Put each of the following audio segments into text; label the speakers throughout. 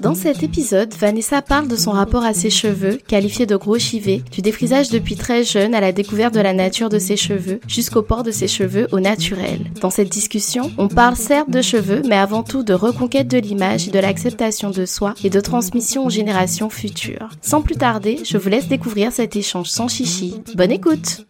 Speaker 1: Dans cet épisode, Vanessa parle de son rapport à ses cheveux, qualifiés de gros chivés, du défrisage depuis très jeune à la découverte de la nature de ses cheveux, jusqu'au port de ses cheveux au naturel. Dans cette discussion, on parle certes de cheveux, mais avant tout de reconquête de l'image et de l'acceptation de soi et de transmission aux générations futures. Sans plus tarder, je vous laisse découvrir cet échange sans chichi. Bonne écoute!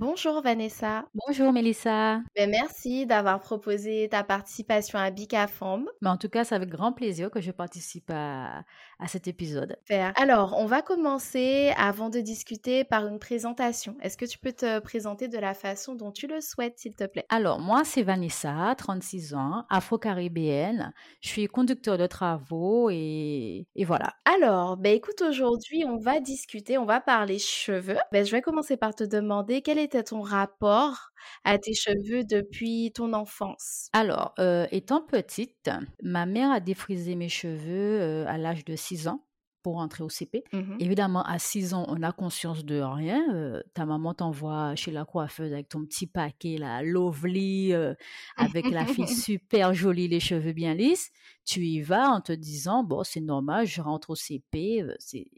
Speaker 1: Bonjour Vanessa.
Speaker 2: Bonjour Melissa.
Speaker 1: Ben, merci d'avoir proposé ta participation à Bicafam.
Speaker 2: Mais en tout cas, c'est avec grand plaisir que je participe à, à cet épisode.
Speaker 1: Alors, on va commencer avant de discuter par une présentation. Est-ce que tu peux te présenter de la façon dont tu le souhaites, s'il te plaît?
Speaker 2: Alors, moi, c'est Vanessa, 36 ans, afro-caribéenne. Je suis conducteur de travaux et, et voilà.
Speaker 1: Alors, ben écoute, aujourd'hui, on va discuter, on va parler cheveux. Ben, je vais commencer par te demander quel était ton rapport à tes cheveux depuis ton enfance?
Speaker 2: Alors, euh, étant petite, ma mère a défrisé mes cheveux euh, à l'âge de 6 ans pour rentrer au CP.
Speaker 1: Mhm.
Speaker 2: Évidemment, à 6 ans, on a conscience de rien. Euh, ta maman t'envoie chez la coiffeuse avec ton petit paquet, là, lovely, euh, avec la fille super jolie, les cheveux bien lisses. Tu y vas en te disant, bon, c'est normal, je rentre au CP,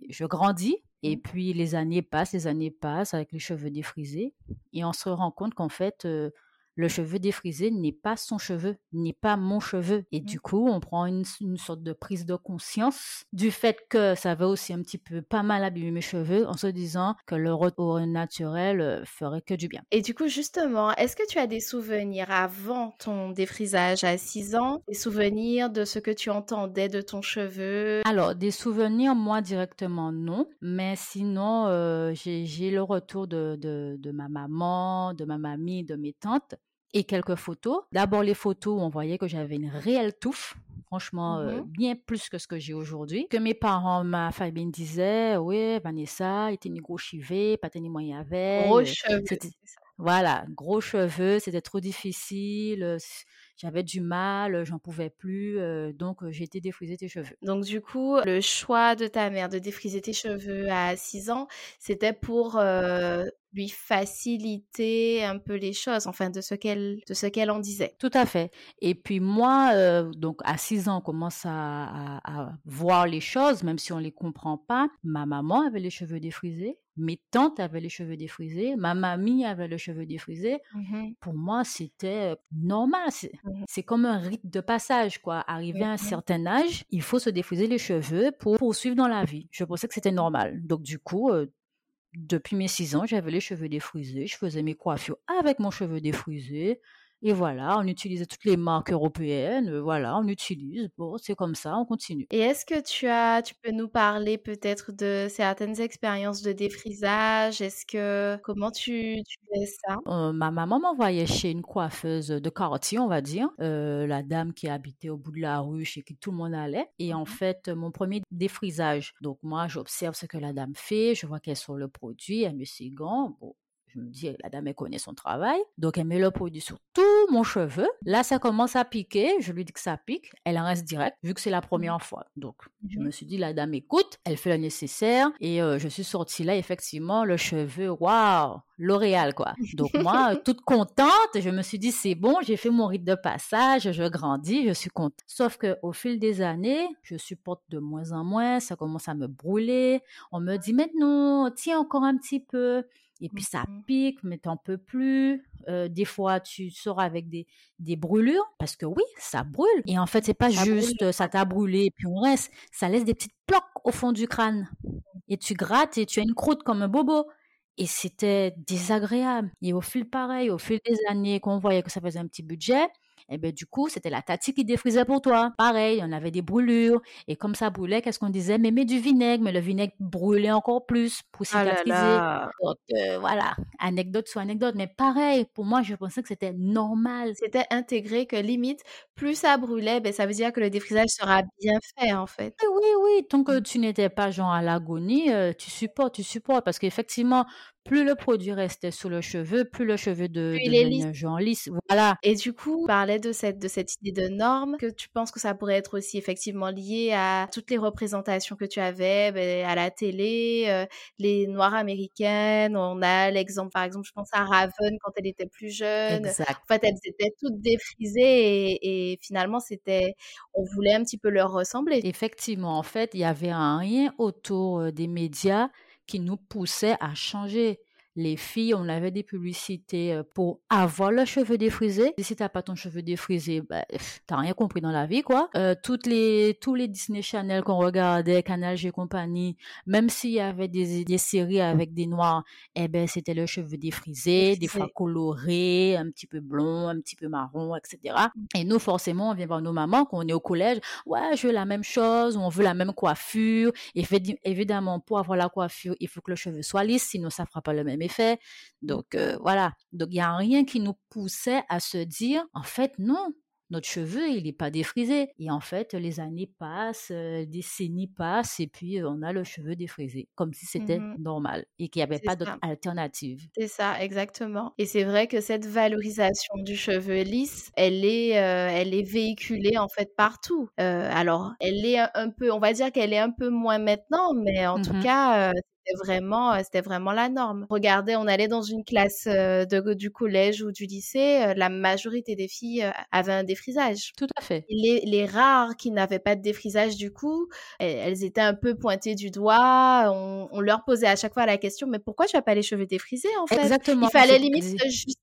Speaker 2: je grandis. Et
Speaker 1: Mhm.
Speaker 2: puis, les années passent, les années passent avec les cheveux défrisés. Et on se rend compte qu'en fait, euh, le cheveu défrisé n'est pas son cheveu, n'est pas mon cheveu. Et
Speaker 1: Mhm.
Speaker 2: du coup, on prend une, une sorte de prise de conscience du fait que ça va aussi un petit peu pas mal abîmer mes cheveux en se disant que le retour naturel euh, ferait que du bien.
Speaker 1: Et du coup, justement, est-ce que tu as des souvenirs avant ton défrisage à 6 ans? Des souvenirs de ce que tu entendais de ton cheveu?
Speaker 2: Alors, des souvenirs, moi directement, non. Mais sinon, euh, j'ai j'ai le retour de, de, de ma maman, de ma mamie, de mes tantes et quelques photos. D'abord, les photos où on voyait que j'avais une réelle touffe. Franchement, euh,
Speaker 1: Mhm.
Speaker 2: bien plus que ce que j'ai aujourd'hui. Que mes parents, ma famille me disaient, oui, Vanessa, était une gros chivé, pas tenir moyen avec.
Speaker 1: Gros cheveux,
Speaker 2: voilà, gros cheveux, c'était trop difficile, j'avais du mal, j'en pouvais plus, euh, donc j'ai été défriser tes cheveux.
Speaker 1: Donc du coup, le choix de ta mère de défriser tes cheveux à 6 ans, c'était pour euh, lui faciliter un peu les choses, enfin de ce qu'elle de ce qu'elle en disait.
Speaker 2: Tout à fait. Et puis moi, euh, donc à 6 ans, on commence à, à- à voir les choses, même si on les comprend pas. Ma maman avait les cheveux défrisés, mes tantes avaient les cheveux défrisés, ma mamie avait les cheveux défrisés.
Speaker 1: Mhm,
Speaker 2: Pour moi, c'était euh, normal. C'est
Speaker 1: mhm,
Speaker 2: c'est comme un rite de passage, quoi. Arrivé à un
Speaker 1: mhm.
Speaker 2: certain âge, il faut se défriser les cheveux pour poursuivre dans la vie. Je pensais que c'était normal. Donc du coup, euh, depuis mes 6 ans, j'avais les cheveux défrisés. Je faisais mes coiffures avec mon cheveu défrisé. Et voilà, on utilisait toutes les marques européennes. euh, Voilà, on utilise. Bon, c'est comme ça, on continue.
Speaker 1: Et est-ce que tu as, tu peux nous parler peut-être de certaines expériences de défrisage? Est-ce que, comment tu, tu fais ça?
Speaker 2: Euh, ma maman m'envoyait chez une coiffeuse de quartier, on va dire, euh, la dame qui habitait au bout de la rue, chez qui tout le monde allait. Et en
Speaker 1: Mhm.
Speaker 2: fait, mon premier défrisage. Donc moi, j'observe ce que la dame fait, je vois qu'elle sort le produit, elle met ses gants. Bon, je me dis, la dame, elle connaît son travail. Donc elle met le produit sur tout mon cheveu. Là, ça commence à piquer. Je lui dis que ça pique. Elle en reste direct, vu que c'est la première fois. Donc, je
Speaker 1: Mhm.
Speaker 2: me suis dit, la dame écoute, elle fait le nécessaire. Et euh, je suis sortie là, effectivement, le cheveu, waouh, L'Oréal, quoi. Donc, moi, toute contente, je me suis dit, c'est bon, j'ai fait mon rite de passage, je grandis, je suis contente. Sauf que au fil des années, je supporte de moins en moins, ça commence à me brûler. On me dit, maintenant, tiens encore un petit peu. Et puis ça
Speaker 1: Mhm.
Speaker 2: pique, mais t'en peux plus. Euh, des fois, tu sors avec des, des brûlures, parce que oui, ça brûle. Et en fait, c'est pas
Speaker 1: Ça
Speaker 2: juste, euh, ça t'a brûlé, et puis on reste. Ça laisse des petites plaques au fond du crâne. Et tu grattes et tu as une croûte comme un bobo. Et c'était désagréable. Et au fil pareil, au fil des années qu'on voyait que ça faisait un petit budget, et ben du coup, c'était la tati qui défrisait pour toi. Pareil, on avait des brûlures. Et comme ça brûlait, qu'est-ce qu'on disait? Mais mets du vinaigre. Mais le vinaigre brûlait encore plus pour
Speaker 1: Ah là
Speaker 2: cicatriser.
Speaker 1: là.
Speaker 2: Donc euh, voilà, anecdote sur anecdote. Mais pareil, pour moi, je pensais que c'était normal.
Speaker 1: C'était intégré que limite, plus ça brûlait, ben, ça veut dire que le défrisage sera bien fait en fait.
Speaker 2: Oui, oui, oui. Tant que tu n'étais pas genre à l'agonie, euh, tu supportes, tu supportes. Parce qu'effectivement, plus le produit restait sur le cheveu, plus le cheveu de,
Speaker 1: Plus est lisse.
Speaker 2: genre lisse. Voilà.
Speaker 1: Et du coup, on parlait de cette, de cette idée de norme, que tu penses que ça pourrait être aussi effectivement lié à toutes les représentations que tu avais ben, à la télé, euh, les noires américaines. On a l'exemple, par exemple, je pense à Raven quand elle était plus jeune.
Speaker 2: Exact.
Speaker 1: En fait, elles étaient toutes défrisées et, et finalement, c'était, on voulait un petit peu leur ressembler.
Speaker 2: Effectivement, en fait, il y avait un rien autour euh, des médias qui nous poussait à changer. Les filles, on avait des publicités euh, pour avoir le cheveu défrisé. Et si t'as pas ton cheveu défrisé, bah, t'as rien compris dans la vie, quoi. Euh, toutes les, tous les Disney Channel qu'on regardait, Canal G compagnie, même s'il y avait des, des séries avec des noirs, eh ben, c'était le cheveu défrisé, des fois coloré, un petit peu blond, un petit peu marron, etc. Et nous, forcément, on vient voir nos mamans quand on est au collège. Ouais, je veux la même chose, on veut la même coiffure. Et évidemment, pour avoir la coiffure, il faut que le cheveu soit lisse, sinon ça fera pas le même effet. Donc euh, voilà. Donc il y a rien qui nous poussait à se dire, en fait, non. Notre cheveu, il n'est pas défrisé. Et en fait, les années passent, euh, décennies passent, et puis euh, on a le cheveu défrisé, comme si c'était
Speaker 1: Mhm.
Speaker 2: normal et qu'il n'y avait pas d'autre alternative.
Speaker 1: C'est ça, exactement. Et c'est vrai que cette valorisation du cheveu lisse, elle est, euh, elle est véhiculée en fait partout. Alors, elle est un, un peu, on va dire qu'elle est un peu moins maintenant, mais en tout
Speaker 2: Mhm.
Speaker 1: cas, c'était vraiment, euh, c'était vraiment la norme. Regardez, on allait dans une classe euh, de, du collège ou du lycée, euh, la majorité des filles avaient un défrisage.
Speaker 2: Tout à fait.
Speaker 1: Les, les rares qui n'avaient pas de défrisage, du coup, elles, elles étaient un peu pointées du doigt. On, on leur posait à chaque fois la question, mais pourquoi tu n'as pas les cheveux défrisés, en fait?
Speaker 2: Exactement.
Speaker 1: Il fallait limite se justifier,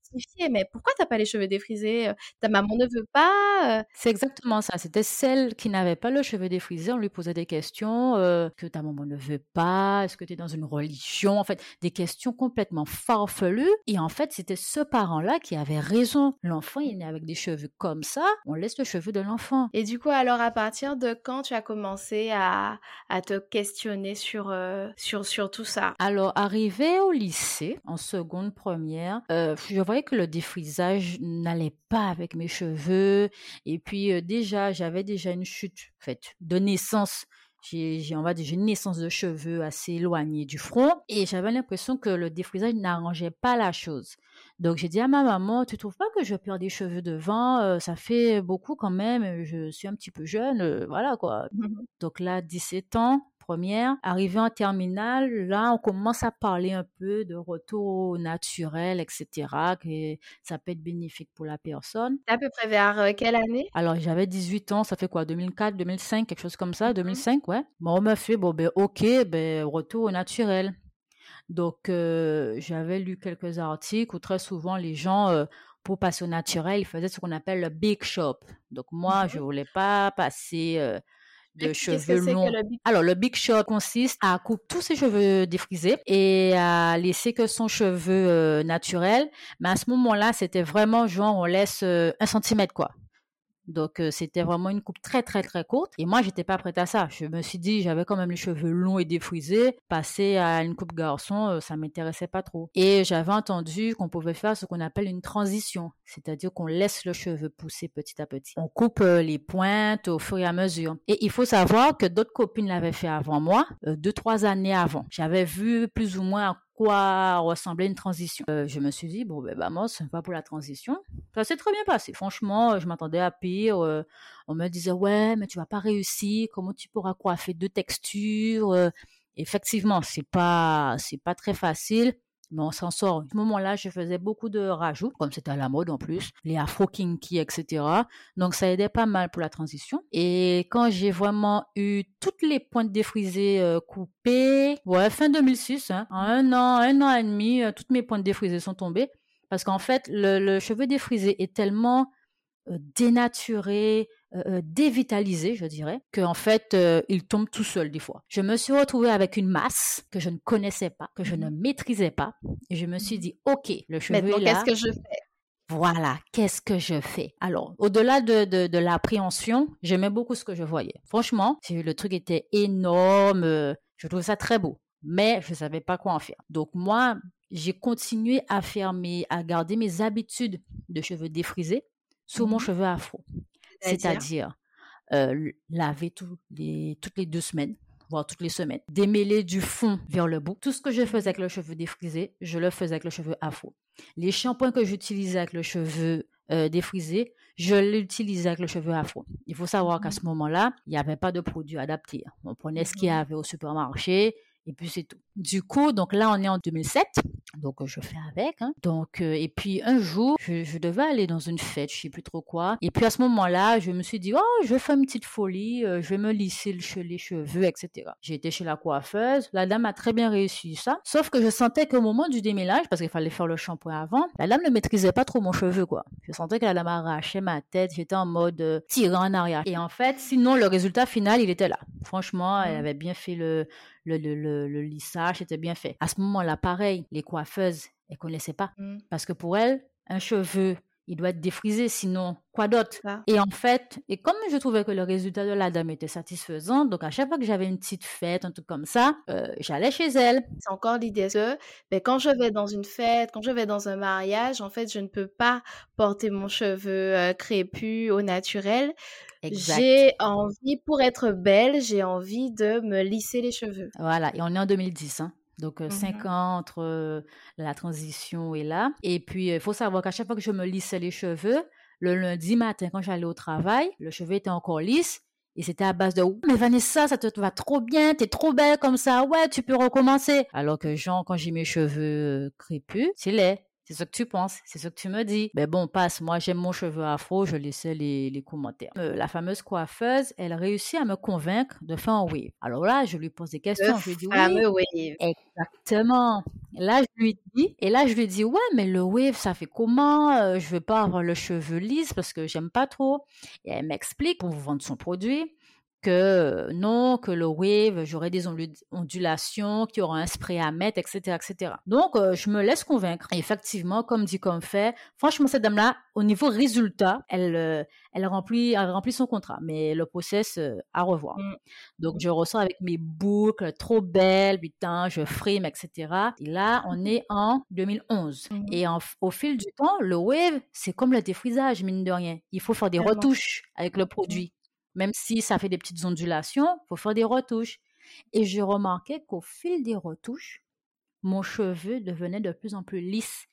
Speaker 1: mais pourquoi t'as pas les cheveux défrisés Euh, Ta maman ne veut pas euh,
Speaker 2: C'est exactement ça. C'était celle qui n'avait pas le cheveu défrisé. On lui posait des questions euh, que ta maman ne veut pas. Est-ce que tu es dans une religion En fait, des questions complètement farfelues. Et en fait, c'était ce parent-là qui avait raison. L'enfant, il est né avec des cheveux comme ça. On laisse le cheveu de l'enfant.
Speaker 1: Et du coup, alors, à partir de quand tu as commencé à, à te questionner sur, euh, sur, sur tout ça?
Speaker 2: Alors, arrivé au lycée, en seconde première, euh, je voyais que le défrisage n'allait pas avec mes cheveux. Et puis, euh, déjà, j'avais déjà une chute, en fait, de naissance. J'ai, on va dire, une naissance de cheveux assez éloignée du front. Et j'avais l'impression que le défrisage n'arrangeait pas la chose. Donc, j'ai dit à ma maman, tu trouves pas que je perds des cheveux devant? Euh, ça fait beaucoup quand même. Je suis un petit peu jeune. euh, voilà, quoi. Donc là, 17 ans, première. Arrivé en terminale, là, on commence à parler un peu de retour au naturel, etc., que ça peut être bénéfique pour la personne.
Speaker 1: À peu près vers euh, quelle année?
Speaker 2: Alors, j'avais 18 ans, ça fait quoi, 2004, 2005, quelque chose comme ça, 2005, ouais. Bon, on m'a fait, bon, ben, ok, ben, retour au naturel. Donc, euh, j'avais lu quelques articles où très souvent les gens, euh, pour passer au naturel, ils faisaient ce qu'on appelle le big shop. Donc, moi,
Speaker 1: Mhm.
Speaker 2: je voulais pas passer euh, de
Speaker 1: Qu'est-ce que
Speaker 2: cheveux
Speaker 1: c'est
Speaker 2: longs.
Speaker 1: que le big
Speaker 2: Alors, le big shop consiste à couper tous ses cheveux défrisés et à laisser que son cheveu euh, naturel. Mais à ce moment-là, c'était vraiment genre, on laisse euh, un centimètre, quoi. Donc, euh, c'était vraiment une coupe très, très, très courte. Et moi, j'étais pas prête à ça. Je me suis dit, j'avais quand même les cheveux longs et défrisés. Passer à une coupe garçon, euh, ça m'intéressait pas trop. Et j'avais entendu qu'on pouvait faire ce qu'on appelle une transition. C'est-à-dire qu'on laisse le cheveu pousser petit à petit. On coupe euh, les pointes au fur et à mesure. Et il faut savoir que d'autres copines l'avaient fait avant moi, euh, deux, trois années avant. J'avais vu plus ou moins quoi ressemblait une transition. Euh, je me suis dit, bon, ben, bah, moi, c'est pas pour la transition. Ça s'est très bien passé. Franchement, je m'attendais à pire. Euh, on me disait, ouais, mais tu vas pas réussir. Comment tu pourras coiffer deux textures? Euh, effectivement, c'est pas, c'est pas très facile mais on s'en sort. À ce moment-là, je faisais beaucoup de rajouts, comme c'était à la mode en plus, les afro kinky, etc. Donc ça aidait pas mal pour la transition. Et quand j'ai vraiment eu toutes les pointes défrisées euh, coupées, ouais, fin 2006, hein, en un an, un an et demi, euh, toutes mes pointes défrisées sont tombées. Parce qu'en fait, le, le cheveu défrisé est tellement euh, dénaturé, euh, euh, dévitalisé, je dirais, qu'en fait, il tombe tout seul des fois. Je me suis retrouvée avec une masse que je ne connaissais pas, que je ne mmh maîtrisais pas, et je me suis mmh dit, ok, le cheveu est
Speaker 1: là. qu'est-ce que je fais?
Speaker 2: Voilà, qu'est-ce que je fais? Alors, au-delà de, de, de l'appréhension, j'aimais beaucoup ce que je voyais. Franchement, le truc était énorme, je trouvais ça très beau, mais je ne savais pas quoi en faire. Donc moi, j'ai continué à faire mes, à garder mes habitudes de cheveux défrisés mon mmh cheveu afro. C'est-à-dire? Euh, laver les, toutes les deux semaines, voire toutes les semaines, démêler du fond vers le bout. Tout ce que je faisais avec le cheveu défrisé, je le faisais avec le cheveu afro. Les shampoings que j'utilisais avec le cheveu euh, défrisé, je l'utilisais avec le cheveu afro. Il faut savoir qu'à mmh ce moment-là, il n'y avait pas de produit adapté. On prenait ce qu'il y avait au supermarché et puis c'est tout. Du coup, donc là, on est en 2007. Donc je fais avec. Hein. Donc euh, et puis un jour, je, devais aller dans une fête, je sais plus trop quoi. Et puis à ce moment-là, je me suis dit oh, je vais faire une petite folie, euh, je vais me lisser le, les cheveux, etc. J'ai été chez la coiffeuse. La dame a très bien réussi ça. Sauf que je sentais qu'au moment du démêlage, parce qu'il fallait faire le shampoing avant, la dame ne maîtrisait pas trop mon cheveu quoi. Je sentais que la dame arrachait ma tête. J'étais en mode euh, tirant en arrière. Et en fait, sinon le résultat final, il était là. Franchement, elle mmh. avait bien fait le le, le, le, lissage était bien fait. À ce moment-là, pareil, les coiffeuses, elles connaissaient pas. Mmh. Parce que pour elles, un cheveu, il doit être défrisé, sinon quoi d'autre? Et en fait, et comme je trouvais que le résultat de la dame était satisfaisant, donc à chaque fois que j'avais une petite fête, un truc comme ça, euh, j'allais chez elle.
Speaker 1: C'est encore l'idée que ben, quand je vais dans une fête, quand je vais dans un mariage, en fait, je ne peux pas porter mon cheveu euh, crépus au naturel. J'ai envie, pour être belle, j'ai envie de me lisser les cheveux.
Speaker 2: Voilà, et on est en 2010. Hein. Donc, mmh cinq ans entre la transition et là. Et puis, il faut savoir qu'à chaque fois que je me lissais les cheveux, le lundi matin, quand j'allais au travail, le cheveu était encore lisse. Et c'était à base de mais Vanessa, ça te va trop bien, t'es trop belle comme ça, ouais, tu peux recommencer. Alors que Jean, quand j'ai mes cheveux crépus, c'est laid. C'est ce que tu penses, c'est ce que tu me dis. Mais bon, passe, moi j'aime mon cheveu afro, je laissais les, les commentaires. Euh, la fameuse coiffeuse, elle réussit à me convaincre de faire un wave. Alors là, je lui pose des questions, je lui dis
Speaker 1: oui. wave.
Speaker 2: Exactement. Là, je lui dis, et là, je lui dis, ouais, mais le wave, ça fait comment? Euh, Je veux pas avoir le cheveu lisse parce que j'aime pas trop. Et elle m'explique pour vous vendre son produit que non, que le wave, j'aurai des ondulations, qu'il y aura un spray à mettre, etc., etc. Donc, euh, je me laisse convaincre. effectivement, comme dit, comme fait, franchement, cette dame-là, au niveau résultat, elle, euh, elle remplit, elle remplit son contrat, mais le process euh, à revoir. Mmh. Donc, je ressors avec mes boucles trop belles, putain, je frime, etc. Et là, on est en 2011. Mmh. Et au fil du temps, le wave, c'est comme le défrisage, mine de rien. Il faut faire des retouches avec le produit. Même si ça fait des petites ondulations, faut faire des retouches. Et je remarquais qu'au fil des retouches, mon cheveu devenait de plus en plus lisse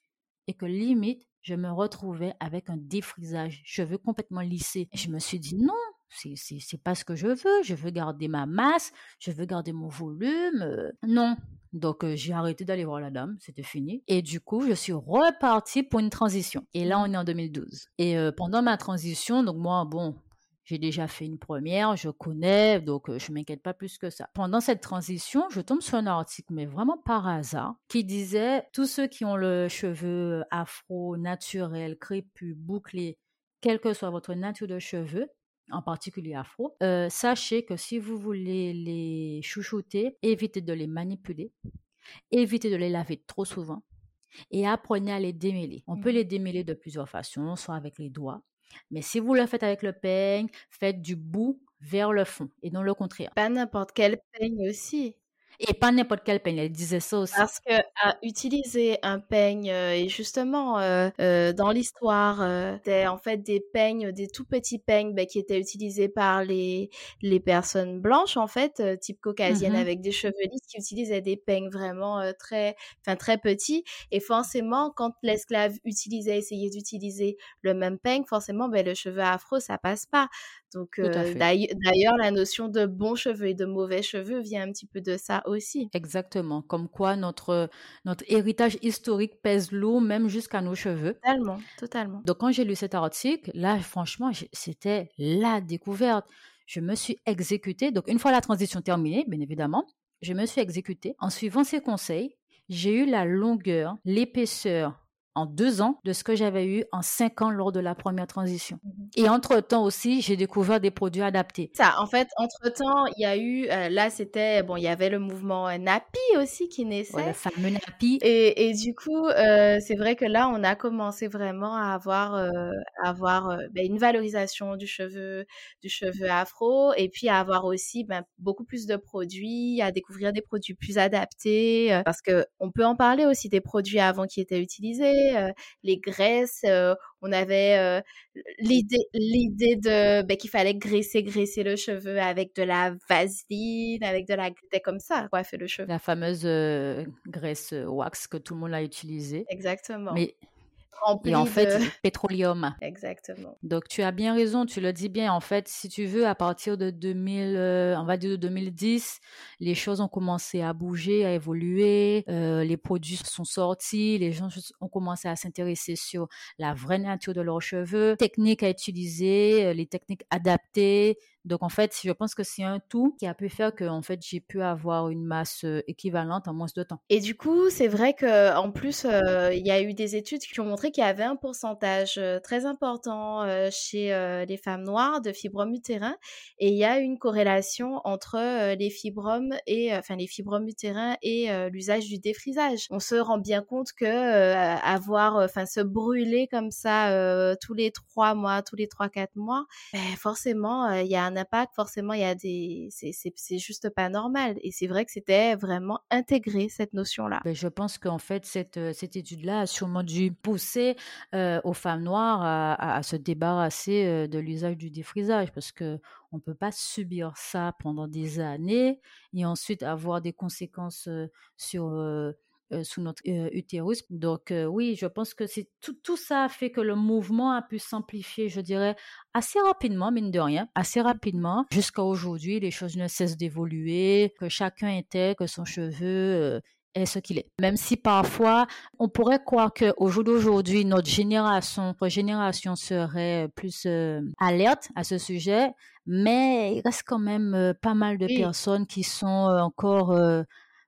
Speaker 2: et que limite, je me retrouvais avec un défrisage, cheveux complètement lissés. Et je me suis dit non, c'est pas ce que je veux. Je veux garder ma masse, je veux garder mon volume. Euh, non. Donc euh, j'ai arrêté d'aller voir la dame, c'était fini. Et du coup, je suis repartie pour une transition. Et là, on est en 2012. Et euh, pendant ma transition, donc moi, bon, j'ai déjà fait une première, je connais, donc je m'inquiète pas plus que ça. Pendant cette transition, je tombe sur un article, mais vraiment par hasard, qui disait tous ceux qui ont le cheveu afro, naturel, crépus, bouclé, quelle que soit votre nature de cheveux, en particulier afro, sachez que si vous voulez les chouchouter, évitez de les manipuler, évitez de les laver trop souvent et apprenez à les démêler. On peut mmh. les démêler de plusieurs façons, soit avec les doigts, mais si vous le faites avec le peigne, faites du bout vers le fond et non le contraire.
Speaker 1: Pas n'importe quel peigne aussi.
Speaker 2: Et pas n'importe quel peigne, elle disait ça aussi.
Speaker 1: Parce que utiliser un peigne, euh, et justement, euh, euh, dans l'histoire, c'était en fait des peignes, des tout petits peignes bah, qui étaient utilisés par les, les personnes blanches, en fait, type caucasienne, mmh avec des cheveux lisses, qui utilisaient des peignes vraiment très, enfin très petits. Et forcément, quand l'esclave utilisait, essayait d'utiliser le même peigne, forcément, ben, le cheveu afro, ça passe pas. Donc d'ailleurs, la notion de bons cheveux et de mauvais cheveux vient un petit peu de ça aussi.
Speaker 2: Exactement, comme quoi notre, notre héritage historique pèse lourd même jusqu'à nos cheveux.
Speaker 1: Totalement, totalement.
Speaker 2: Donc quand j'ai lu cet article, là franchement, c'était la découverte. Je me suis exécutée. Donc une fois la transition terminée, bien évidemment, je me suis exécutée en suivant ces conseils. J'ai eu la longueur, l'épaisseur en deux ans de ce que j'avais eu en cinq ans lors de la première transition. Mmh Et entre-temps aussi, j'ai découvert des produits adaptés.
Speaker 1: Ça, en fait, entre-temps, il y a eu, euh, là, c'était, bon, il y avait le mouvement euh, NAPI aussi qui naissait.
Speaker 2: le fameux NAPI.
Speaker 1: Et, et du coup, euh, c'est vrai que là, on a commencé vraiment à avoir, avoir ben, une valorisation du cheveu, du cheveu afro, et puis à avoir aussi ben, beaucoup plus de produits, à découvrir des produits plus adaptés, parce que on peut en parler aussi des produits avant qui étaient utilisés euh, les graisses. Euh, on avait l'idée, l'idée de ben, qu'il fallait graisser, graisser le cheveu avec de la vaseline, avec de la c'était comme ça, fait le cheveu.
Speaker 2: La fameuse graisse wax que tout le monde a utilisée.
Speaker 1: Exactement.
Speaker 2: Mais et en fait, pétroleum.
Speaker 1: Exactement.
Speaker 2: Donc tu as bien raison, tu le dis bien. En fait, si tu veux, à partir de 2000, euh, on va dire de 2010, les choses ont commencé à bouger, à évoluer. Euh, les produits sont sortis, les gens ont commencé à s'intéresser sur la vraie nature de leurs cheveux, techniques à utiliser, euh, les techniques adaptées donc en fait, je pense que c'est un tout qui a pu faire que en fait j'ai pu avoir une masse équivalente en moins de temps.
Speaker 1: Et du coup, c'est vrai que en plus, il y a eu des études qui ont montré qu'il y avait un pourcentage très important chez les femmes noires de fibromes utérins, et il y a une corrélation entre les fibromes et enfin les fibromes utérins et l'usage du défrisage. On se rend bien compte que avoir, enfin se brûler comme ça tous les trois mois, tous les trois quatre mois, ben, forcément il y a un impact, forcément, il y a des, c'est juste pas normal. Et c'est vrai que c'était vraiment intégré cette notion-là.
Speaker 2: Ben, je pense qu'en fait, cette, euh, cette étude-là a sûrement dû pousser euh, aux femmes noires à, se débarrasser euh, de l'usage du défrisage parce que on peut pas subir ça pendant des années et ensuite avoir des conséquences sur sous notre euh, utérus. Donc euh, oui, je pense que c'est tout, tout ça a fait que le mouvement a pu s'amplifier, je dirais, assez rapidement, mine de rien, assez rapidement. Jusqu'à aujourd'hui, les choses ne cessent d'évoluer, que chacun était, que son cheveu est ce qu'il est. Même si parfois, on pourrait croire qu'au jour d'aujourd'hui, notre génération, notre génération serait plus alerte à ce sujet, mais il reste quand même pas mal de personnes qui sont encore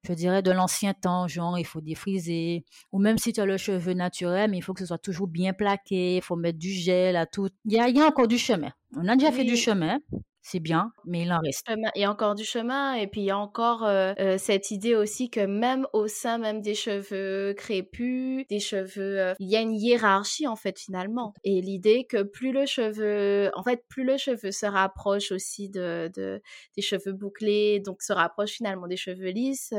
Speaker 2: je dirais, de l'ancien temps, genre il faut défriser, ou même si tu as le cheveu naturel, mais il faut que ce soit toujours bien plaqué, il faut mettre du gel à tout. Il y a, il y a encore du chemin. On a déjà fait du chemin, c'est bien, mais il en reste.
Speaker 1: Il y a encore du chemin et puis il y a encore euh, euh, cette idée aussi que même au sein même des cheveux crépus, des cheveux, euh, il y a une hiérarchie en fait finalement. Et l'idée que plus le cheveu, en fait, plus le cheveu se rapproche aussi de, de des cheveux bouclés, donc se rapproche finalement des cheveux lisses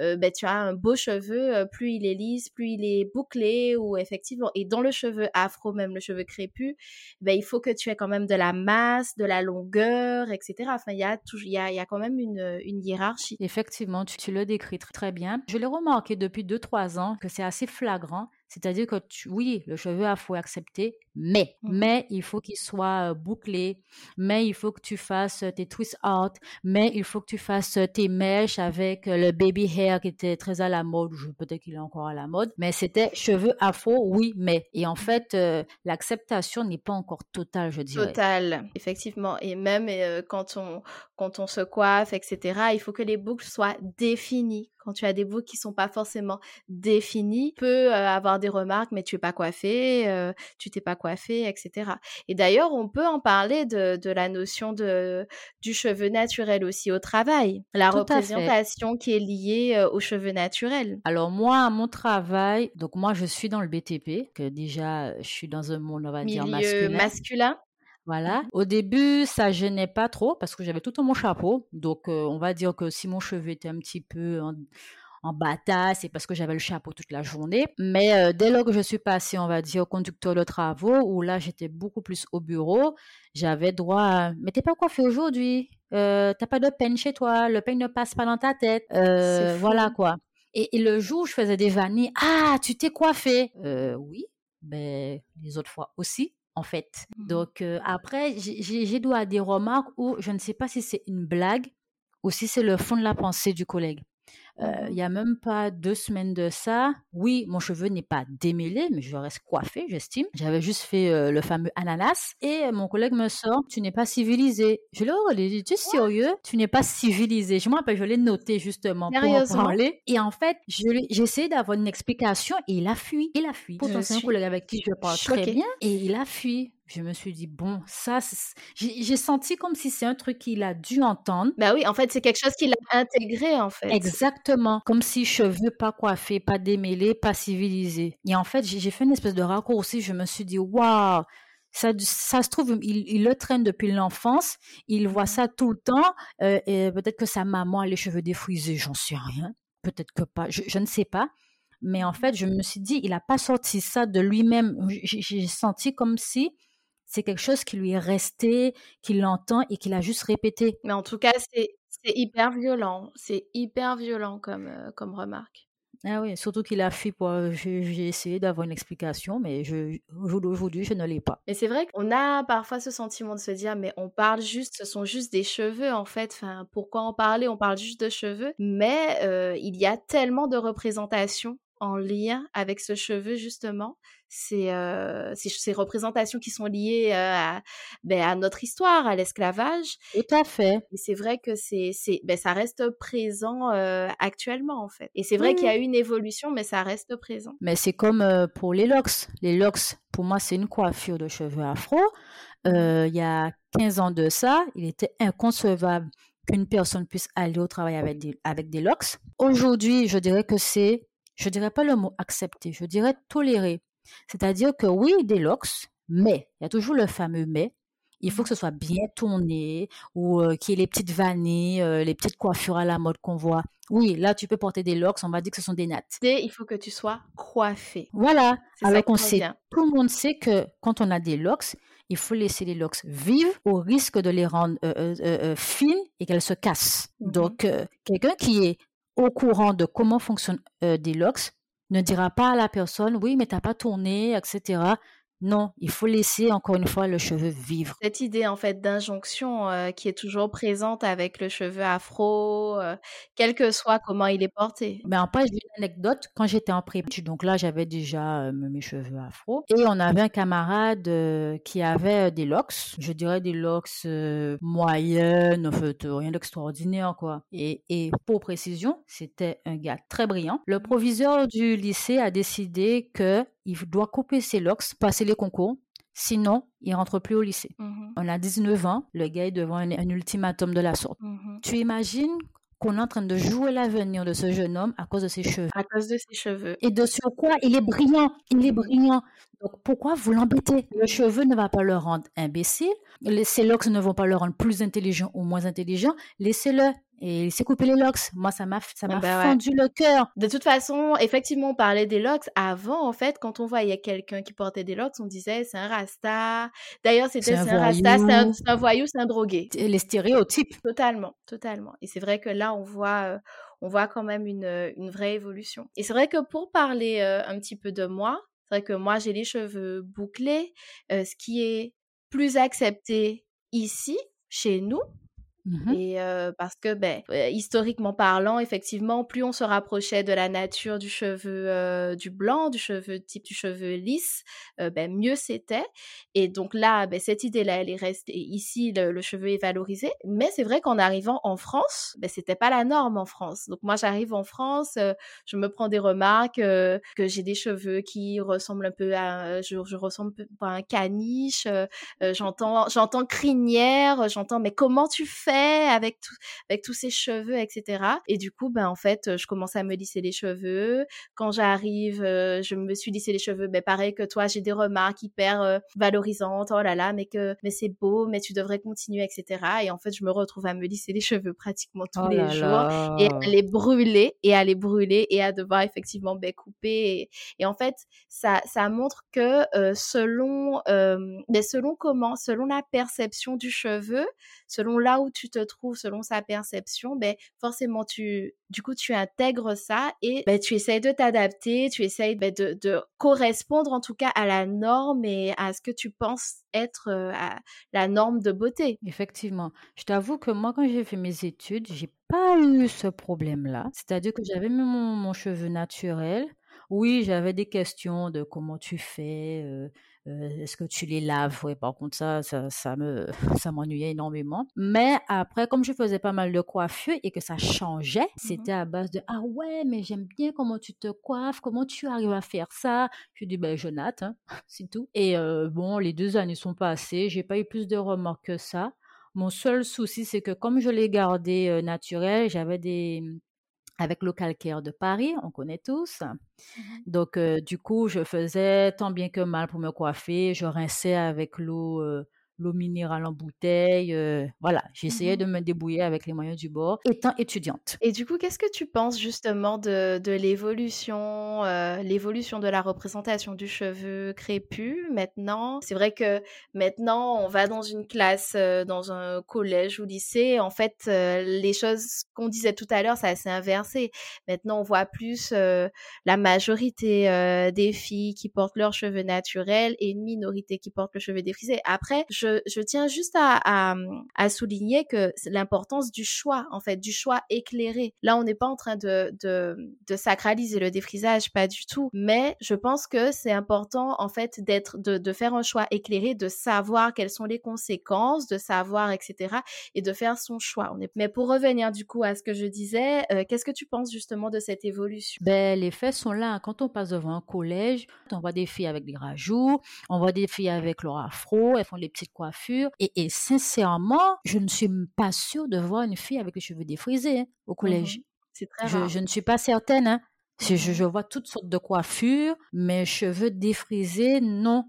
Speaker 1: euh, ben, tu as un beau cheveu, euh, plus il est lisse, plus il est bouclé, ou effectivement, et dans le cheveu afro, même le cheveu crépus, ben, il faut que tu aies quand même de la masse, de la longueur, etc. Enfin, il y a, il y a, y a quand même une, une hiérarchie.
Speaker 2: Effectivement, tu, tu le décris très bien. Je l'ai remarqué depuis 2-3 ans que c'est assez flagrant c'est-à-dire que oui, le cheveu a faut accepter, mais, mmh. mais il faut qu'il soit bouclé, mais il faut que tu fasses tes twist out, mais il faut que tu fasses tes mèches avec le baby hair qui était très à la mode, peut-être qu'il est encore à la mode, mais c'était cheveux afro, oui, mais. Et en mmh. fait, l'acceptation n'est pas encore totale, je dirais.
Speaker 1: Totale, effectivement. Et même quand, on, quand on se coiffe, etc., il faut que les boucles soient définies quand tu as des boucles qui sont pas forcément définies, peut euh, avoir des remarques, mais tu es pas coiffé, euh, tu t'es pas coiffé, etc. Et d'ailleurs, on peut en parler de, la notion de, du cheveu naturel aussi au travail, la représentation qui est liée euh, aux cheveux naturels.
Speaker 2: Alors moi, à mon travail, donc moi je suis dans le BTP, que déjà je suis dans un monde, on va dire, masculin.
Speaker 1: masculin
Speaker 2: Voilà. Au début, ça gênait pas trop parce que j'avais tout mon chapeau. Donc, euh, on va dire que si mon cheveu était un petit peu en, en bataille, c'est parce que j'avais le chapeau toute la journée. Mais euh, dès lors que je suis passée, on va dire, au conducteur de travaux, où là, j'étais beaucoup plus au bureau, j'avais droit à « Mais t'es pas coiffé aujourd'hui? Euh, T'as pas de peigne chez toi? Le peigne ne passe pas dans ta tête Voilà quoi. Et, le jour où je faisais des vanilles, « Ah, tu t'es coiffé Oui, mais ben, les autres fois aussi en fait. Mmh Donc après, j'ai droit des remarques où je ne sais pas si c'est une blague ou si c'est le fond de la pensée du collègue. Euh, il n'y a même pas deux semaines de ça. Oui, mon cheveu n'est pas démêlé, mais je reste coiffé, j'estime. J'avais juste fait euh, le fameux ananas et mon collègue me sort, tu n'es pas civilisé. Je lui ai dit, tu es sérieux? Tu n'es pas civilisé. Je me rappelle, je l'ai noté justement pour en parler. Et en fait, j'ai essayé d'avoir une explication et il a fui. Il a fui. Pourtant, c'est un collègue avec qui je parle très bien et il a fui je me suis dit, bon, ça, j'ai senti comme si c'est un truc qu'il a dû entendre.
Speaker 1: Bah oui, en fait, c'est quelque chose qu'il a intégré, en fait.
Speaker 2: Exactement. Comme si cheveux pas coiffés, pas démêlés, pas civilisés. Et en fait, j'ai fait une espèce de raccourci. Je me suis dit, waouh, ça, ça, se trouve, il, le traîne depuis l'enfance, il voit ça tout le temps, euh, et peut-être que sa maman a les cheveux défrisés, j'en sais rien, peut-être que pas, je, je, ne sais pas. Mais en fait, je me suis dit, il n'a pas sorti ça de lui-même. J'ai senti comme si c'est quelque chose qui lui est resté, qu'il l'entend et qu'il a juste répété.
Speaker 1: Mais en tout cas, c'est hyper violent. C'est hyper violent comme, euh, comme remarque.
Speaker 2: Ah oui, surtout qu'il a fui pour. J'ai essayé d'avoir une explication, mais je, aujourd'hui, je ne l'ai pas.
Speaker 1: Et c'est vrai qu'on a parfois ce sentiment de se dire, mais on parle juste, ce sont juste des cheveux en fait. Enfin, pourquoi en parler? On parle juste de cheveux. Mais euh, il y a tellement de représentations en lien avec ce cheveu justement ces, euh, ces, représentations qui sont liées à, ben, à notre histoire, à l'esclavage.
Speaker 2: Tout à fait.
Speaker 1: Et c'est vrai que c'est, ben, ça reste présent actuellement en fait. Et c'est vrai qu'il y a eu une évolution, mais ça reste présent.
Speaker 2: Mais c'est comme pour les locks. Les locks, pour moi, c'est une coiffure de cheveux afro. Mmh il y a 15 ans de ça, il était inconcevable qu'une personne puisse aller au travail avec des, avec des locks. Aujourd'hui, je dirais que c'est je dirais pas le mot accepter, je dirais tolérer. C'est-à-dire que oui, des locks, mais, il y a toujours le fameux mais, il faut que ce soit bien tourné ou euh, qu'il y ait les petites vanilles, euh, les petites coiffures à la mode qu'on voit. Oui, là, tu peux porter des locks, on va dire que ce sont des nattes.
Speaker 1: il faut que tu sois coiffé.
Speaker 2: Voilà. Alors qu'on sait, tout le monde sait que quand on a des locks, il faut laisser les locks vivre au risque de les rendre euh, fines et qu'elles se cassent. Mmh Donc, quelqu'un qui est au courant de comment fonctionnent des locks ne dira pas à la personne oui mais t'as pas tourné etc non, il faut laisser encore une fois le cheveu vivre.
Speaker 1: Cette idée en fait d'injonction euh, qui est toujours présente avec le cheveu afro, euh, quel que soit comment il est porté.
Speaker 2: Mais en plus, j'ai une anecdote. Quand j'étais en prépa, donc là j'avais déjà euh, mes cheveux afro et on avait un camarade qui avait des locks, je dirais des locks moyennes, en fait rien d'extraordinaire quoi. Et, et pour précision, c'était un gars très brillant. Le proviseur du lycée a décidé que il doit couper ses locks, passer les concours. Sinon, il rentre plus au lycée. Mm-hmm. On a 19 ans, le gars est devant un, ultimatum de la sorte. Mm-hmm. Tu imagines qu'on est en train de jouer l'avenir de ce jeune homme à cause de ses cheveux?
Speaker 1: À cause de ses cheveux.
Speaker 2: Et de sur quoi il est brillant. Il est brillant. Donc pourquoi vous l'embêtez? Le cheveu ne va pas le rendre imbécile. Ses locks ne vont pas le rendre plus intelligent ou moins intelligent. Laissez-le. Et il s'est coupé les locks. Moi, ça m'a, ça m'a bah fendu le cœur.
Speaker 1: De toute façon, effectivement, on parlait des locks. Avant, en fait, quand on voyait quelqu'un qui portait des locks, on disait c'est un rasta. D'ailleurs, c'était c'est un, rasta, c'est un, voyou, c'est un drogué.
Speaker 2: Les stéréotypes.
Speaker 1: Totalement, totalement. Et c'est vrai que là, on voit, euh, on voit quand même une, une vraie évolution. Et c'est vrai que pour parler euh, un petit peu de moi, c'est vrai que moi, j'ai les cheveux bouclés, euh, ce qui est plus accepté ici, chez nous, Mmh et parce que, ben, historiquement parlant, effectivement, plus on se rapprochait de la nature du cheveu du blanc, du cheveu type du cheveu lisse, ben, mieux c'était. Et donc là, ben, cette idée-là, elle est restée. Ici, le, cheveu est valorisé. Mais c'est vrai qu'en arrivant en France, ben, c'était pas la norme en France. Donc moi, j'arrive en France, je me prends des remarques que j'ai des cheveux qui ressemblent un peu à, je, je ressemble à un caniche. j'entends, j'entends crinière, j'entends, mais comment tu fais fait avec tout, avec tous ces cheveux, etc. Et du coup, ben en fait, je commence à me lisser les cheveux. Quand j'arrive, je me suis lissé les cheveux. Ben pareil que toi, j'ai des remarques hyper valorisantes. Oh là là, mais que mais c'est beau, mais tu devrais continuer, etc. Et en fait, je me retrouve à me lisser les cheveux pratiquement tous
Speaker 2: Oh
Speaker 1: les
Speaker 2: là
Speaker 1: jours
Speaker 2: là.
Speaker 1: et à les brûler et à les brûler et à devoir effectivement ben, couper. Et, et en fait, ça, ça montre que euh, selon, euh, mais selon comment, selon la perception du cheveu, selon là où tu te trouves, selon sa perception, ben forcément tu, du coup, tu intègres ça et ben, tu essayes de t'adapter, tu essayes ben, de, correspondre en tout cas à la norme et à ce que tu penses être euh, à la norme de beauté.
Speaker 2: Effectivement. Je t'avoue que moi, quand j'ai fait mes études, j'ai pas eu ce problème-là. C'est-à-dire que j'avais mon, mon cheveu naturel. Oui, j'avais des questions de comment tu fais, euh, euh, est-ce que tu les laves? Ouais, par contre, ça, ça, ça me, ça m'ennuyait énormément. Mais après, comme je faisais pas mal de coiffure et que ça changeait, c'était à base de, ah ouais, mais j'aime bien comment tu te coiffes, comment tu arrives à faire ça? Je dis, ben, je natte, hein, c'est tout. Et euh, bon, les deux années sont passées, j'ai pas eu plus de remarques que ça. Mon seul souci, c'est que comme je l'ai gardé euh, naturel, j'avais des, avec le calcaire de Paris, on connaît tous. Donc, euh, du coup, je faisais tant bien que mal pour me coiffer. Je rinçais avec l'eau euh, l'eau minérale en bouteille. euh, voilà, j'essayais
Speaker 1: Mhm.
Speaker 2: de me débrouiller avec les moyens du bord, étant étudiante.
Speaker 1: Et du coup, qu'est-ce que tu penses justement de, de l'évolution, euh, l'évolution de la représentation du cheveu crépus maintenant? C'est vrai que maintenant, on va dans une classe, euh, dans un collège ou lycée. En fait, euh, les choses qu'on disait tout à l'heure, ça s'est inversé. Maintenant, on voit plus euh, la majorité euh, des filles qui portent leurs cheveux naturels et une minorité qui porte le cheveu défrisé. Après, je, je tiens juste à, souligner que l'importance du choix, en fait, du choix éclairé. Là, on n'est pas en train de, sacraliser le défrisage, pas du tout. Mais je pense que c'est important, en fait, d'être, de, faire un choix éclairé, de savoir quelles sont les conséquences, de savoir, etc. et de faire son choix. Mais pour revenir, du coup, à ce que je disais, euh, qu'est-ce que tu penses justement de cette évolution?
Speaker 2: Ben, les faits sont là. Quand on passe devant un collège, on voit des filles avec des rajouts, on voit des filles avec leur afro, elles font des petites coiffures. Et, et sincèrement, je ne suis pas sûre de voir une fille avec les cheveux défrisés hein, au collège.
Speaker 1: C'est très
Speaker 2: Je,
Speaker 1: rare.
Speaker 2: je ne suis pas certaine. Hein. Je, je- vois toutes sortes de coiffures, mais cheveux défrisés, non.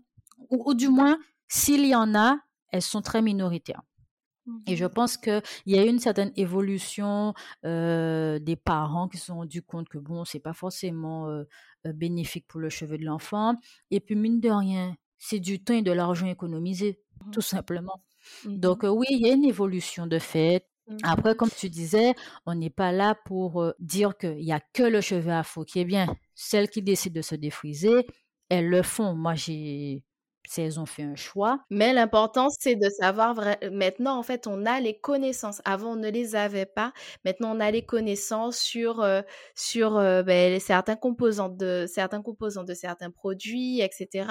Speaker 2: Ou, ou du moins, s'il y en a, elles sont très minoritaires. Et je pense qu'il y a eu une certaine évolution euh, des parents qui se sont rendus compte que bon, c'est pas forcément euh, euh, bénéfique pour le cheveu de l'enfant. Et puis, mine de rien, c'est du temps et de l'argent économisé,
Speaker 1: Mhm.
Speaker 2: tout simplement.
Speaker 1: Mhm.
Speaker 2: Donc, euh, oui, il y a une évolution de fait.
Speaker 1: Mhm.
Speaker 2: Après, comme tu disais, on n'est pas là pour euh, dire qu'il n'y a que le cheveu afro qui est bien. Celles qui décident de se défriser, elles le font. Moi, j'ai... Si elles ont fait un choix,
Speaker 1: Mais l'important, c'est de savoir vrai... Maintenant, en fait, on a les connaissances. Avant, on ne les avait pas. Maintenant, on a les connaissances sur euh, sur euh, ben, certains composants de certains composants de certains produits, etc.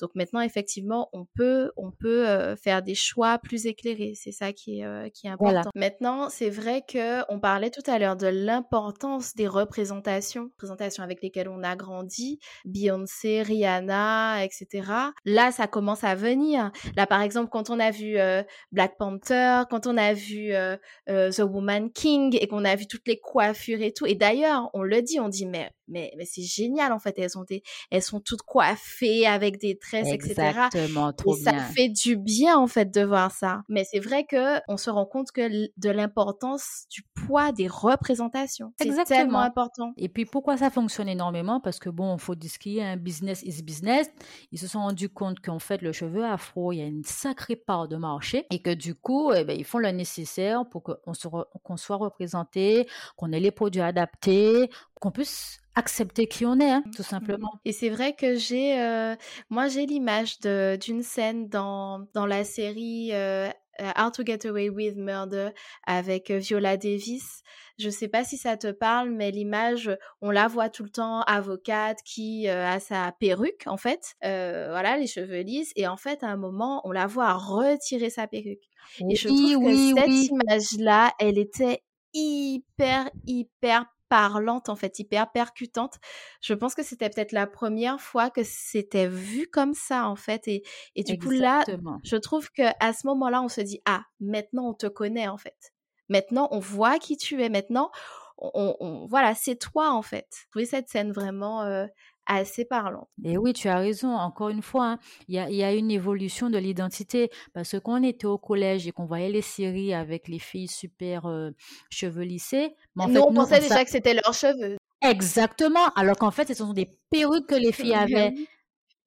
Speaker 1: Donc maintenant, effectivement, on peut on peut euh, faire des choix plus éclairés. C'est ça qui est qui est
Speaker 2: Voilà.
Speaker 1: important. Maintenant, c'est vrai que on parlait tout à l'heure de l'importance des représentations, représentations avec lesquelles on a grandi, Beyoncé, Rihanna, etc. Là, ça commence à venir. Là, par exemple, quand on a vu euh, Black Panther, quand on a vu euh, euh, The Woman King et qu'on a vu toutes les coiffures et tout. Et d'ailleurs, on le dit, on dit mais mais mais c'est génial en fait. Elles ont des, elles sont toutes coiffées avec des tresses, etc.
Speaker 2: exactement,
Speaker 1: Et
Speaker 2: trop
Speaker 1: ça
Speaker 2: bien.
Speaker 1: fait du bien en fait de voir ça. Mais c'est vrai que on se rend compte que de l'importance du poids des représentations. C'est tellement important.
Speaker 2: Et puis pourquoi ça fonctionne énormément? Parce que bon, faut dire qu'il y a un business is business. Ils se sont rendus compte qu'en fait le cheveu afro, il y a une sacrée part de marché et que du coup, eh ben, ils font le nécessaire pour qu'on soit représenté, qu'on ait les produits adaptés, qu'on puisse accepter qui on est, hein, tout simplement.
Speaker 1: Et c'est vrai que j'ai, euh, moi j'ai l'image d'une scène dans dans la série euh, euh, How to Get Away with Murder avec Viola Davis. Je sais pas si ça te parle, mais l'image, on la voit tout le temps avocate qui euh, a sa perruque en fait, euh, voilà les cheveux lisses, et en fait à un moment on la voit retirer sa perruque. Et je
Speaker 2: Oui,
Speaker 1: trouve que
Speaker 2: oui,
Speaker 1: cette image-là, elle était hyper, hyper parlante, en fait, hyper percutante. Je pense que c'était peut-être la première fois que c'était vu comme ça, en fait. Et, et du coup, là, je trouve que à ce moment-là, on se dit, ah, maintenant, on te connaît, en fait. Maintenant, on voit qui tu es. Maintenant, on, voilà, c'est toi en fait. Vous trouvez cette scène vraiment euh, assez parlante.
Speaker 2: Et oui, tu as raison. Encore une fois, hein, il y, a, une évolution de l'identité parce que quand on était au collège et qu'on voyait les séries avec les filles super euh, cheveux lissés,
Speaker 1: mais en nous, on pensait déjà que c'était leurs cheveux.
Speaker 2: Exactement. Alors qu'en fait, ce sont des perruques que les filles avaient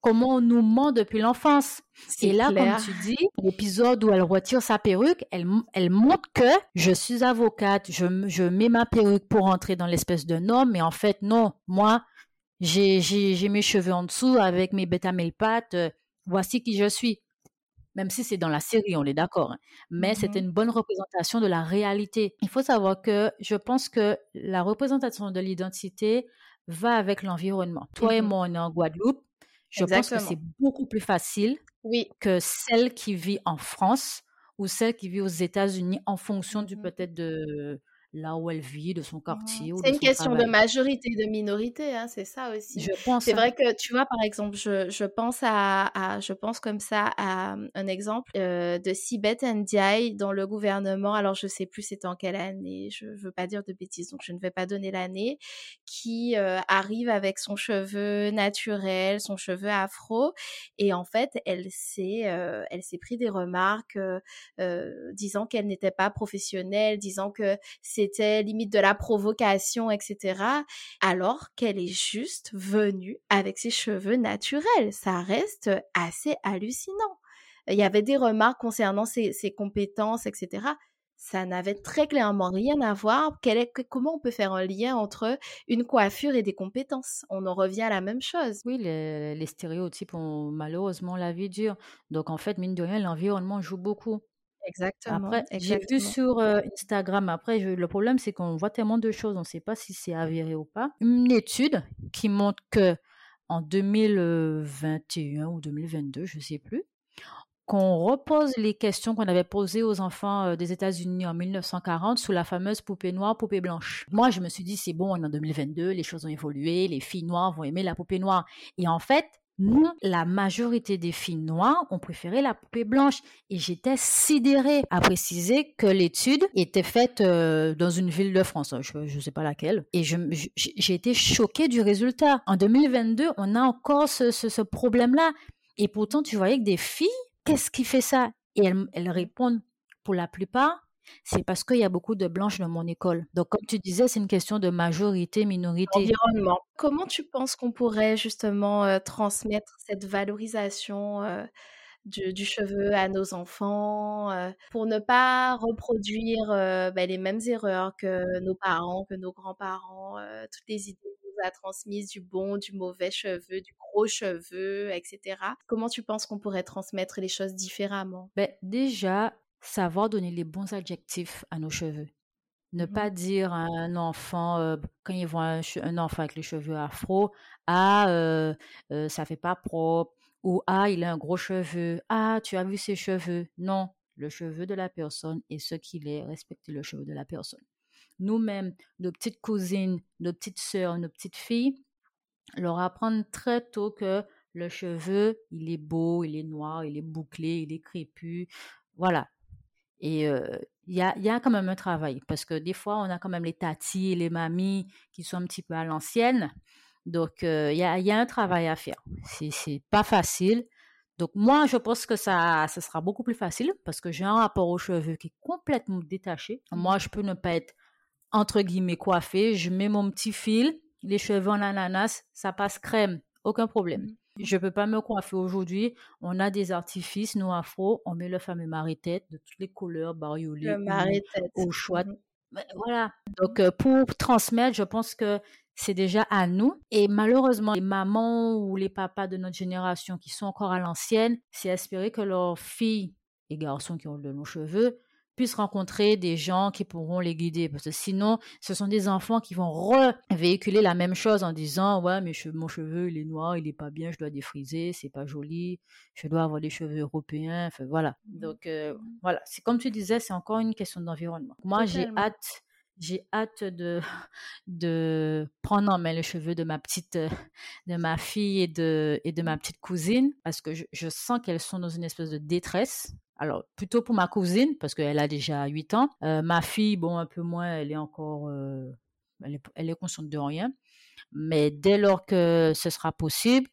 Speaker 2: comment on nous ment depuis l'enfance. Et là, comme tu dis, l'épisode où elle retire sa perruque, elle, elle montre que je suis avocate, je, je mets ma perruque pour entrer dans l'espèce d'un homme, mais en fait, non, moi, j'ai mes cheveux en dessous avec mes bêta pattes, euh, voici qui je suis. Même si c'est dans la série, on est d'accord. Hein. Mais c'était mmh une bonne représentation de la réalité. Il faut savoir que je pense que la représentation de l'identité va avec l'environnement. Toi et mmh moi, on est en Guadeloupe je pense que c'est beaucoup plus facile que celle qui vit en France ou celle qui vit aux États-Unis en fonction du mmh peut-être de là où elle vit, de son mmh quartier.
Speaker 1: C'est une question de majorité et de minorité, hein, c'est ça aussi. Je pense. C'est vrai hein. que tu vois, par exemple, je, je pense à, je pense comme ça à mmh, un exemple euh, de Sibeth Ndiaye dans le gouvernement. Alors je sais plus c'était en quelle année, je veux pas dire de bêtises, donc je ne vais pas donner l'année, qui euh, arrive avec son cheveu naturel, son cheveu afro, et en fait elle s'est, euh, elle s'est pris des remarques disant qu'elle n'était pas professionnelle, disant que c'est c'était limite de la provocation, etc. Alors qu'elle est juste venue avec ses cheveux naturels. Ça reste assez hallucinant. Il y avait des remarques concernant ses, compétences, etc. Ça n'avait très clairement rien à voir. comment on peut faire un lien entre une coiffure et des compétences? On en revient à la même chose.
Speaker 2: Oui, les, les stéréotypes ont malheureusement la vie dure. Donc en fait, mine de rien, l'environnement joue beaucoup.
Speaker 1: Exactement.
Speaker 2: Après, j'ai vu sur euh, Instagram, après, le problème, c'est qu'on voit tellement de choses, on ne sait pas si c'est avéré ou pas. Une étude qui montre que en 2021 ou 2022, je ne sais plus, qu'on repose les questions qu'on avait posées aux enfants des États-Unis en 1940 sous la fameuse poupée noire, poupée blanche. Moi, je me suis dit, c'est bon, on est en 2022, les choses ont évolué, les filles noires vont aimer la poupée noire. Et en fait, la majorité des filles noires ont préféré la poupée blanche. Et j'étais sidérée à préciser que l'étude était faite euh, dans une ville de France, je ne sais pas laquelle. Et j'ai été choquée du résultat. En 2022, on a encore ce, problème-là. Et pourtant, tu voyais que des filles, qu'est-ce qui fait ça? Et elles répondent pour la plupart c'est parce qu'il y a beaucoup de blanches dans mon école. Donc, comme tu disais, c'est une question de majorité, minorité.
Speaker 1: Environnement. Comment tu penses qu'on pourrait justement euh, transmettre cette valorisation euh, du, cheveu à nos enfants euh, pour ne pas reproduire ben, les mêmes erreurs que nos parents, que nos grands-parents, toutes les idées qu'on nous a transmises du bon, du mauvais cheveu, du gros cheveu, etc. Comment tu penses qu'on pourrait transmettre les choses différemment?
Speaker 2: Ben, Déjà, savoir donner les bons adjectifs à nos cheveux. Ne pas dire à un enfant, euh, quand il voit un, enfant avec les cheveux afro, ah, euh, euh, ça fait pas propre, ou ah, il a un gros cheveu, ah, tu as vu ses cheveux. Non, le cheveu de la personne est ce qu'il est, respecter le cheveu de la personne. Nous-mêmes, nos petites cousines, nos petites sœurs, nos petites filles, leur apprendre très tôt que le cheveu, il est beau, il est noir, il est bouclé, il est crépus. Voilà, et il y, a, quand même un travail parce que des fois, on a quand même les tatis les mamies qui sont un petit peu à l'ancienne. Donc, il y, a, y, a, un travail à faire. C'est pas facile. Donc, moi, je pense que ça, ça sera beaucoup plus facile parce que j'ai un rapport aux cheveux qui est complètement détaché. Moi, je peux ne pas être entre guillemets coiffée. Je mets mon petit fil, les cheveux en ananas, ça passe crème. Aucun problème. Je peux pas me coiffer aujourd'hui. On a des artifices, nous afro, on met le fameux marie-tête de toutes les couleurs, bariolées, au choix. Mmh. Voilà. Donc, euh, pour transmettre, je pense que c'est déjà à nous. Et malheureusement, les mamans ou les papas de notre génération qui sont encore à l'ancienne, c'est espérer que leurs filles et garçons qui ont de longs cheveux puissent rencontrer des gens qui pourront les guider. Parce que sinon, ce sont des enfants qui vont re-véhiculer la même chose en disant Ouais, mais mon cheveu, il est noir, il est pas bien, je dois défriser, c'est pas joli, je dois avoir des cheveux européens. Enfin, voilà. Mmh. Donc, euh, voilà. C'est comme tu disais, c'est encore une question d'environnement. Moi, j'ai hâte. J'ai hâte de, de prendre en main les cheveux de ma petite, de ma fille et de, et de ma petite cousine parce que je, je sens qu'elles sont dans une espèce de détresse Alors, plutôt pour ma cousine, parce qu'elle a déjà 8 ans. Euh, ma fille, bon, un peu moins, elle est encore... Euh, elle, est, elle, est, consciente de rien. Mais dès lors que ce sera possible,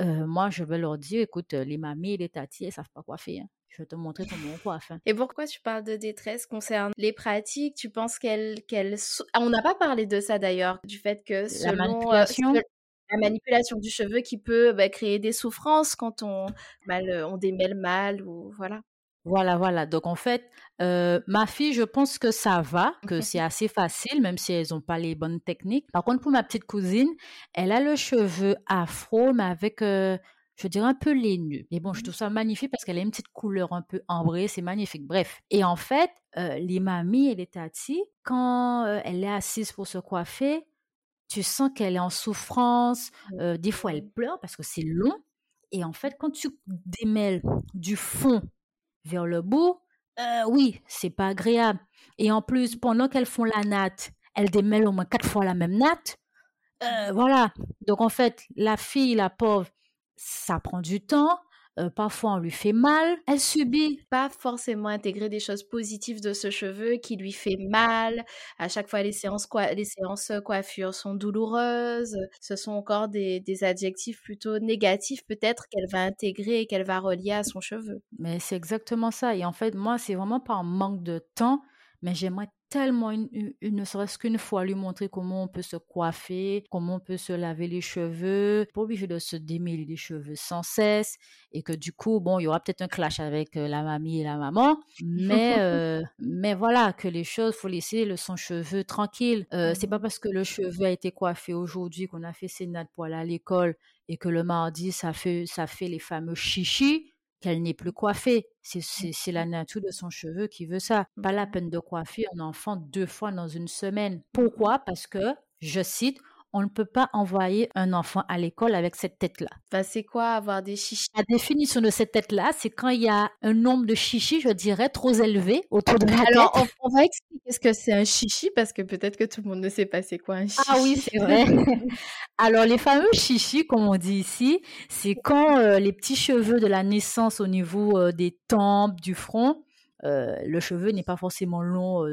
Speaker 2: euh, moi, je vais leur dire, écoute, les mamies et les tatis, elles savent pas quoi faire. Hein. Je vais te montrer comment on coiffe. Hein.
Speaker 1: Et pourquoi tu parles de détresse concernant les pratiques? Tu penses qu'elles... qu'elles... On n'a pas parlé de ça d'ailleurs, du fait que
Speaker 2: selon, la manipulation?
Speaker 1: la manipulation du cheveu qui peut bah, créer des souffrances quand on, mal, on démêle mal ou voilà.
Speaker 2: Voilà, voilà. Donc en fait, euh, ma fille, je pense que ça va, que c'est assez facile, même si elles n'ont pas les bonnes techniques. Par contre, pour ma petite cousine, elle a le cheveu afro, mais avec, euh, je dirais, un peu laineux. Mais bon, je trouve ça magnifique parce qu'elle a une petite couleur un peu ambrée, c'est magnifique. Bref. Et en fait, euh, les mamies et les tatis, quand elle est assise pour se coiffer, tu sens qu'elle est en souffrance. des fois, elle pleure parce que c'est long. Et en fait, quand tu démêles du fond vers le bout, euh, oui, c'est pas agréable. Et en plus, pendant qu'elles font la natte, elles démêlent au moins quatre fois la même natte. Euh, voilà. Donc en fait, la fille, la pauvre, ça prend du temps. Euh, parfois on lui fait mal, elle subit.
Speaker 1: Pas forcément intégrer des choses positives de ce cheveu qui lui fait mal. À chaque fois, les séances, les séances coiffure sont douloureuses. Ce sont encore des, des adjectifs plutôt négatifs peut-être qu'elle va intégrer et qu'elle va relier à son cheveu.
Speaker 2: Mais c'est exactement ça. Et en fait, moi, c'est vraiment par manque de temps mais j'aimerais tellement, une, ne serait-ce qu'une fois, lui montrer comment on peut se coiffer, comment on peut se laver les cheveux, pas obligé de se démêler les cheveux sans cesse, et que du coup, bon, il y aura peut-être un clash avec euh, la mamie et la maman, mais, euh, mais voilà, que les choses, faut laisser le son cheveux tranquille. Euh, c'est pas parce que le cheveu a été coiffé aujourd'hui qu'on a fait ses nattes pour aller à l'école et que le mardi, ça fait, ça fait les fameux chichis qu'elle n'est plus coiffée. C'est la nature de son cheveu qui veut ça. Pas la peine de coiffer un enfant deux fois dans une semaine. Pourquoi? Parce que, je cite, on ne peut pas envoyer un enfant à l'école avec cette tête-là.
Speaker 1: Ben, c'est quoi avoir des chichis?
Speaker 2: La définition de cette tête-là, c'est quand il y a un nombre de chichis, je dirais, trop élevé autour de la
Speaker 1: Alors, tête. Alors, on, va expliquer ce que c'est un chichi parce que peut-être que tout le monde ne sait pas c'est quoi un chichi.
Speaker 2: Ah oui, c'est vrai. Alors, les fameux chichis, comme on dit ici, c'est quand euh, les petits cheveux de la naissance au niveau euh, des tempes, du front, euh, le cheveu n'est pas forcément long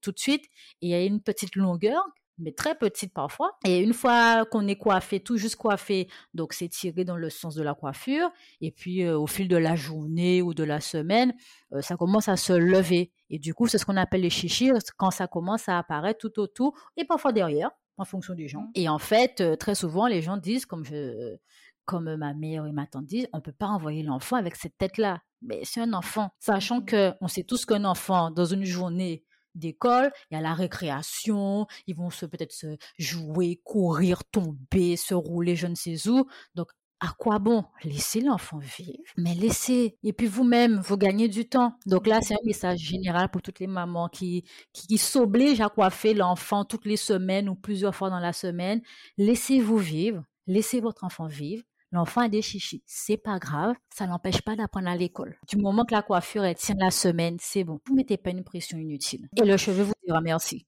Speaker 2: tout de suite et il y a une petite longueur mais très petite parfois. Et une fois qu'on est coiffé, tout juste coiffé, donc c'est tiré dans le sens de la coiffure. Et puis euh, au fil de la journée ou de la semaine, euh, ça commence à se lever. Et du coup, c'est ce qu'on appelle les chichis quand ça commence à apparaître tout autour et parfois derrière, en fonction du gens. Mmh. Et en fait, euh, très souvent, les gens disent, comme je, comme ma mère et ma tante disent, on peut pas envoyer l'enfant avec cette tête-là. Mais c'est un enfant, sachant mmh. que on sait tous qu'un enfant dans une journée d'école, il y a la récréation, ils vont se peut-être se jouer, courir, tomber, se rouler, je ne sais où. Donc à quoi bon? Laissez l'enfant vivre, mais laissez. Et puis vous-même, vous gagnez du temps. Donc là, c'est un message général pour toutes les mamans qui, qui, qui s'obligent à coiffer l'enfant toutes les semaines ou plusieurs fois dans la semaine. Laissez-vous vivre, laissez votre enfant vivre. L'enfant a des chichis, c'est pas grave, ça n'empêche pas d'apprendre à l'école. Du moment que la coiffure elle tient la semaine, c'est bon. Vous mettez pas une pression inutile. Et le cheveu vous dira merci.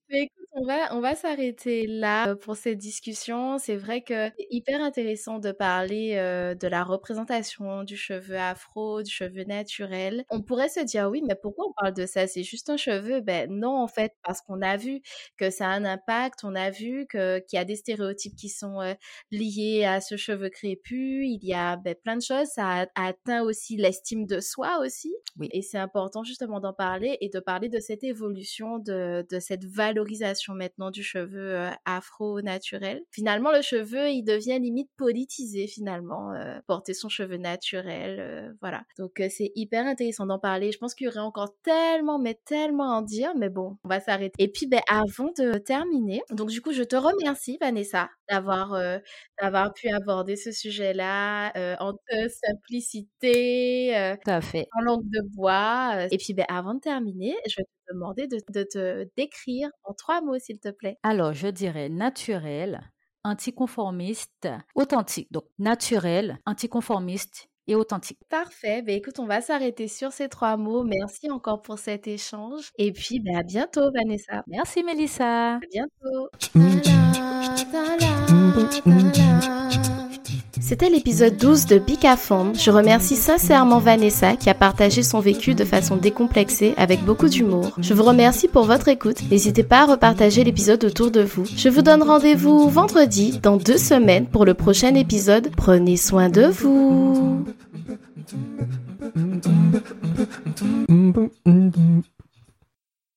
Speaker 1: On va, on va s'arrêter là euh, pour cette discussion. C'est vrai que c'est hyper intéressant de parler euh, de la représentation du cheveu afro, du cheveu naturel. On pourrait se dire oui, mais pourquoi on parle de ça? C'est juste un cheveu? Ben non, en fait, parce qu'on a vu que ça a un impact. On a vu que qu'il y a des stéréotypes qui sont euh, liés à ce cheveu crépus. Il y a ben, plein de choses. Ça a, atteint aussi l'estime de soi aussi. Oui. Et c'est important justement d'en parler et de parler de cette évolution, de, de cette valorisation maintenant du cheveu euh, afro naturel. Finalement, le cheveu, il devient limite politisé finalement, euh, porter son cheveu naturel, euh, voilà. Donc c'est hyper intéressant d'en parler. Je pense qu'il y aurait encore tellement, mais tellement à en dire, mais bon, on va s'arrêter. Et puis, ben, avant de terminer, donc du coup, je te remercie, Vanessa, d'avoir d'avoir pu aborder ce sujet-là en toute simplicité,
Speaker 2: Tout à fait.
Speaker 1: en langue de bois. Et puis, ben, avant de terminer, je vais te demander de, de te décrire en trois mots s'il te plaît
Speaker 2: Alors, je dirais naturel, anticonformiste, authentique. Donc, naturel, anticonformiste et authentique.
Speaker 1: Parfait. Ben, écoute, on va s'arrêter sur ces trois mots. Merci encore pour cet échange. Et puis, ben, à bientôt, Vanessa.
Speaker 2: Merci, Mélissa.
Speaker 1: À bientôt. C'était l'épisode 12 de Fond. Je remercie sincèrement Vanessa qui a partagé son vécu de façon décomplexée avec beaucoup d'humour. Je vous remercie pour votre écoute. N'hésitez pas à repartager l'épisode autour de vous. Je vous donne rendez-vous vendredi dans deux semaines pour le prochain épisode. Prenez soin de vous.